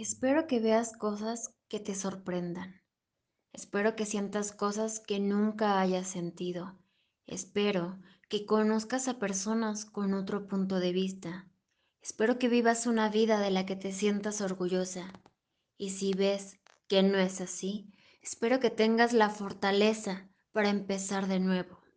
Espero que veas cosas que te sorprendan. Espero que sientas cosas que nunca hayas sentido. Espero que conozcas a personas con otro punto de vista. Espero que vivas una vida de la que te sientas orgullosa. Y si ves que no es así, espero que tengas la fortaleza para empezar de nuevo.